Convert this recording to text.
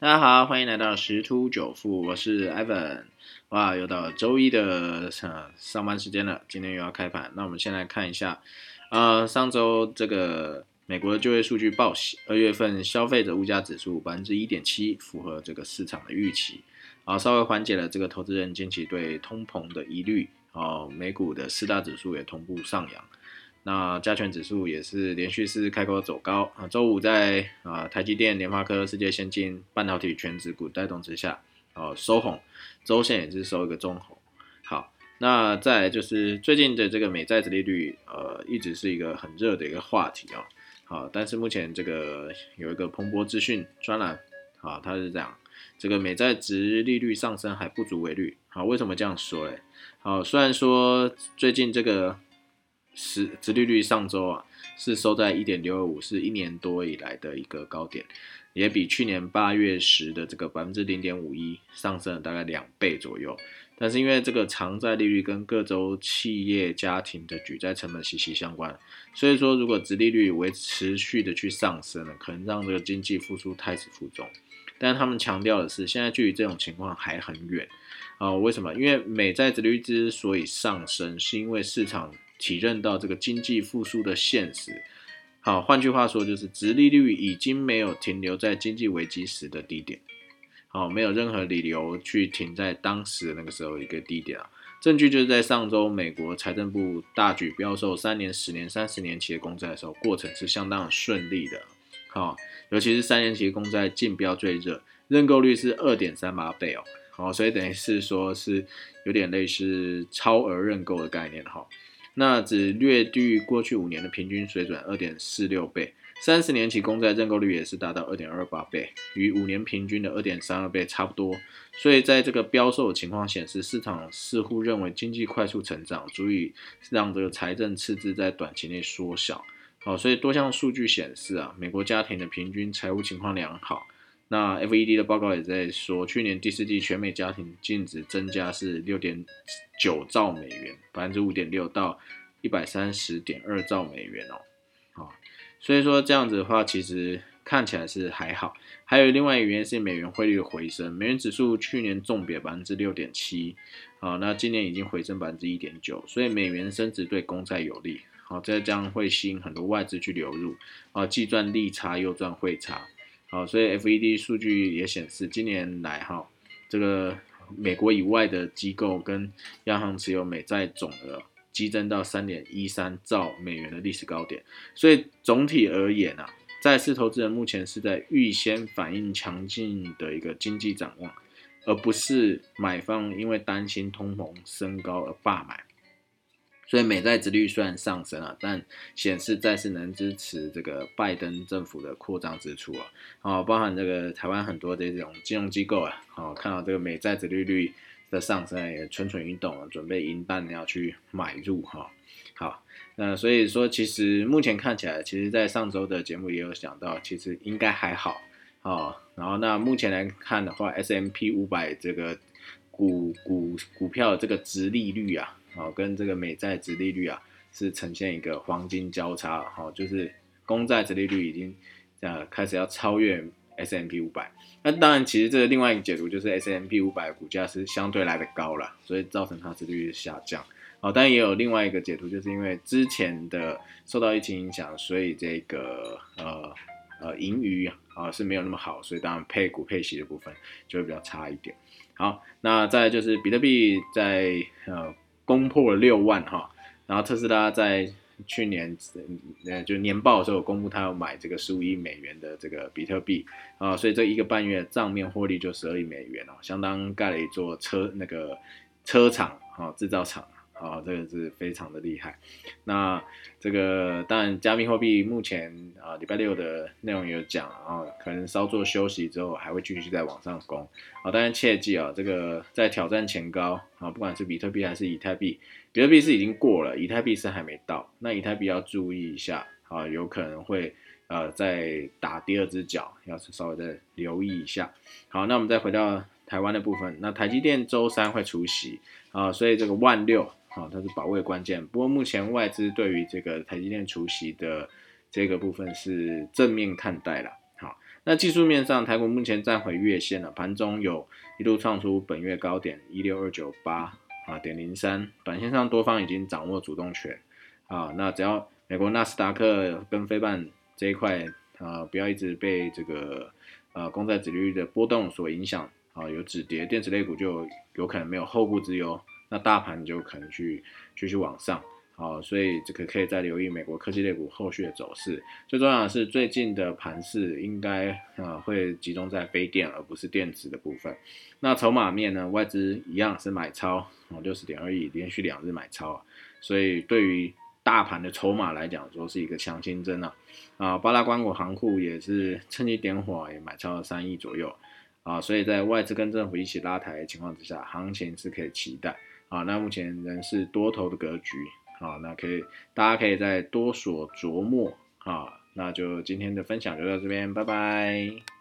大家好，欢迎来到十突九富，我是 Evan。哇，又到周一的呃上班时间了，今天又要开盘。那我们先来看一下，呃，上周这个美国的就业数据报喜，二月份消费者物价指数百分之一点七，符合这个市场的预期，啊，稍微缓解了这个投资人近期对通膨的疑虑。哦，美股的四大指数也同步上扬。那加权指数也是连续四开高走高啊。周五在啊台积电、联发科、世界先进半导体全指股带动之下，哦收红，周线也是收一个中红。好，那再就是最近的这个美债殖利率，呃，一直是一个很热的一个话题哦。好，但是目前这个有一个彭博资讯专栏啊，它是这样，这个美债值利率上升还不足为虑。好，为什么这样说嘞？好，虽然说最近这个。十殖利率上周啊是收在一点六二五，是一年多以来的一个高点，也比去年八月时的这个百分之零点五一上升了大概两倍左右。但是因为这个偿债利率跟各州企业家庭的举债成本息息相关，所以说如果殖利率维持续的去上升了，可能让这个经济复苏态势负重。但是他们强调的是，现在距离这种情况还很远啊？为什么？因为美债殖利率之所以上升，是因为市场。体认到这个经济复苏的现实，好，换句话说就是，殖利率已经没有停留在经济危机时的低点，好，没有任何理由去停在当时那个时候一个低点啊。证据就是在上周，美国财政部大举标售三年、十年、三十年期的公债的时候，过程是相当顺利的，好，尤其是三年期公债竞标最热，认购率是二点三八倍哦，好，所以等于是说是有点类似超额认购的概念哈。那只略低于过去五年的平均水准二点四六倍，三十年期公债认购率也是达到二点二八倍，与五年平均的二点三二倍差不多。所以在这个标售的情况显示，市场似乎认为经济快速成长足以让这个财政赤字在短期内缩小。好，所以多项数据显示啊，美国家庭的平均财务情况良好。那 FED 的报告也在说，去年第四季全美家庭净值增加是六点九兆美元，百分之五点六到一百三十点二兆美元哦。好，所以说这样子的话，其实看起来是还好。还有另外一个原因是美元汇率的回升，美元指数去年重贬百分之六点七，好，那今年已经回升百分之一点九，所以美元升值对公债有利。好，这将会吸引很多外资去流入，啊，既赚利差又赚汇差。好，所以 FED 数据也显示，今年来哈，这个美国以外的机构跟央行持有美债总额激增到三点一三兆美元的历史高点。所以总体而言啊，债市投资人目前是在预先反映强劲的一个经济展望，而不是买方因为担心通膨升高而罢买。所以美债殖率虽然上升了，但显示债市能支持这个拜登政府的扩张支出啊，哦，包含这个台湾很多的这种金融机构啊，哦，看到这个美债殖利率的上升，也蠢蠢欲动啊，准备银弹要去买入哈。好，那所以说，其实目前看起来，其实在上周的节目也有讲到，其实应该还好哦。然后那目前来看的话，S M P 五百这个股股股票这个值利率啊。好，跟这个美债值利率啊，是呈现一个黄金交叉，好，就是公债值利率已经呃开始要超越 S M P 五百。那当然，其实这个另外一个解读就是 S M P 五百股价是相对来的高了，所以造成它值利率下降。好，但也有另外一个解读，就是因为之前的受到疫情影响，所以这个呃呃盈余啊是没有那么好，所以当然配股配息的部分就会比较差一点。好，那再就是比特币在呃。攻破了六万哈，然后特斯拉在去年呃就年报的时候公布，他要买这个十五亿美元的这个比特币啊，所以这一个半月账面获利就十二亿美元哦，相当盖了一座车那个车厂啊制造厂。啊，这个是非常的厉害。那这个当然，加密货币目前啊，礼拜六的内容有讲啊，可能稍作休息之后，还会继续在往上攻。啊，当然切记啊，这个在挑战前高啊，不管是比特币还是以太币，比特币是已经过了，以太币是还没到。那以太币要注意一下啊，有可能会呃再打第二只脚，要稍微再留意一下。好，那我们再回到台湾的部分，那台积电周三会出席啊，所以这个万六。好，它是保卫关键。不过目前外资对于这个台积电除息的这个部分是正面看待了。好，那技术面上，台股目前站回月线了，盘中有一度创出本月高点一六二九八啊点零三，短线上多方已经掌握主动权啊。那只要美国纳斯达克跟非办这一块啊，不要一直被这个呃公债利率的波动所影响啊，有止跌，电子类股就有可能没有后顾之忧，那大盘就可能去继续往上。好，所以这个可以再留意美国科技类股后续的走势。最重要的是，最近的盘势应该啊会集中在非电而不是电子的部分。那筹码面呢，外资一样是买超哦，六十点二亿，连续两日买超啊。所以对于大盘的筹码来讲，说是一个强心针啊。啊，巴拉关谷行库也是趁机点火，也买超了三亿左右啊。所以在外资跟政府一起拉抬的情况之下，行情是可以期待啊。那目前仍是多头的格局。好，那可以，大家可以再多所琢磨。好，那就今天的分享就到这边，拜拜。